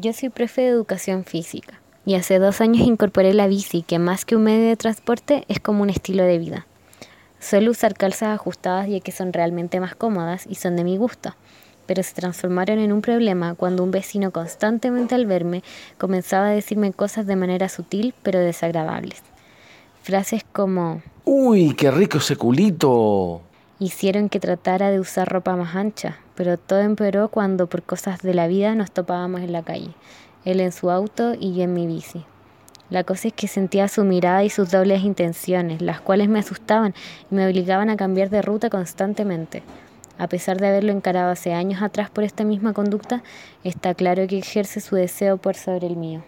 Yo soy profe de educación física y hace dos años incorporé la bici, que más que un medio de transporte es como un estilo de vida. Suelo usar calzas ajustadas ya que son realmente más cómodas y son de mi gusto, pero se transformaron en un problema cuando un vecino constantemente al verme comenzaba a decirme cosas de manera sutil pero desagradables. Frases como ¡Uy, qué rico ese culito! Hicieron que tratara de usar ropa más ancha, pero todo empeoró cuando por cosas de la vida nos topábamos en la calle, él en su auto y yo en mi bici. La cosa es que sentía su mirada y sus dobles intenciones, las cuales me asustaban y me obligaban a cambiar de ruta constantemente. A pesar de haberlo encarado hace años atrás por esta misma conducta, está claro que ejerce su deseo por sobre el mío.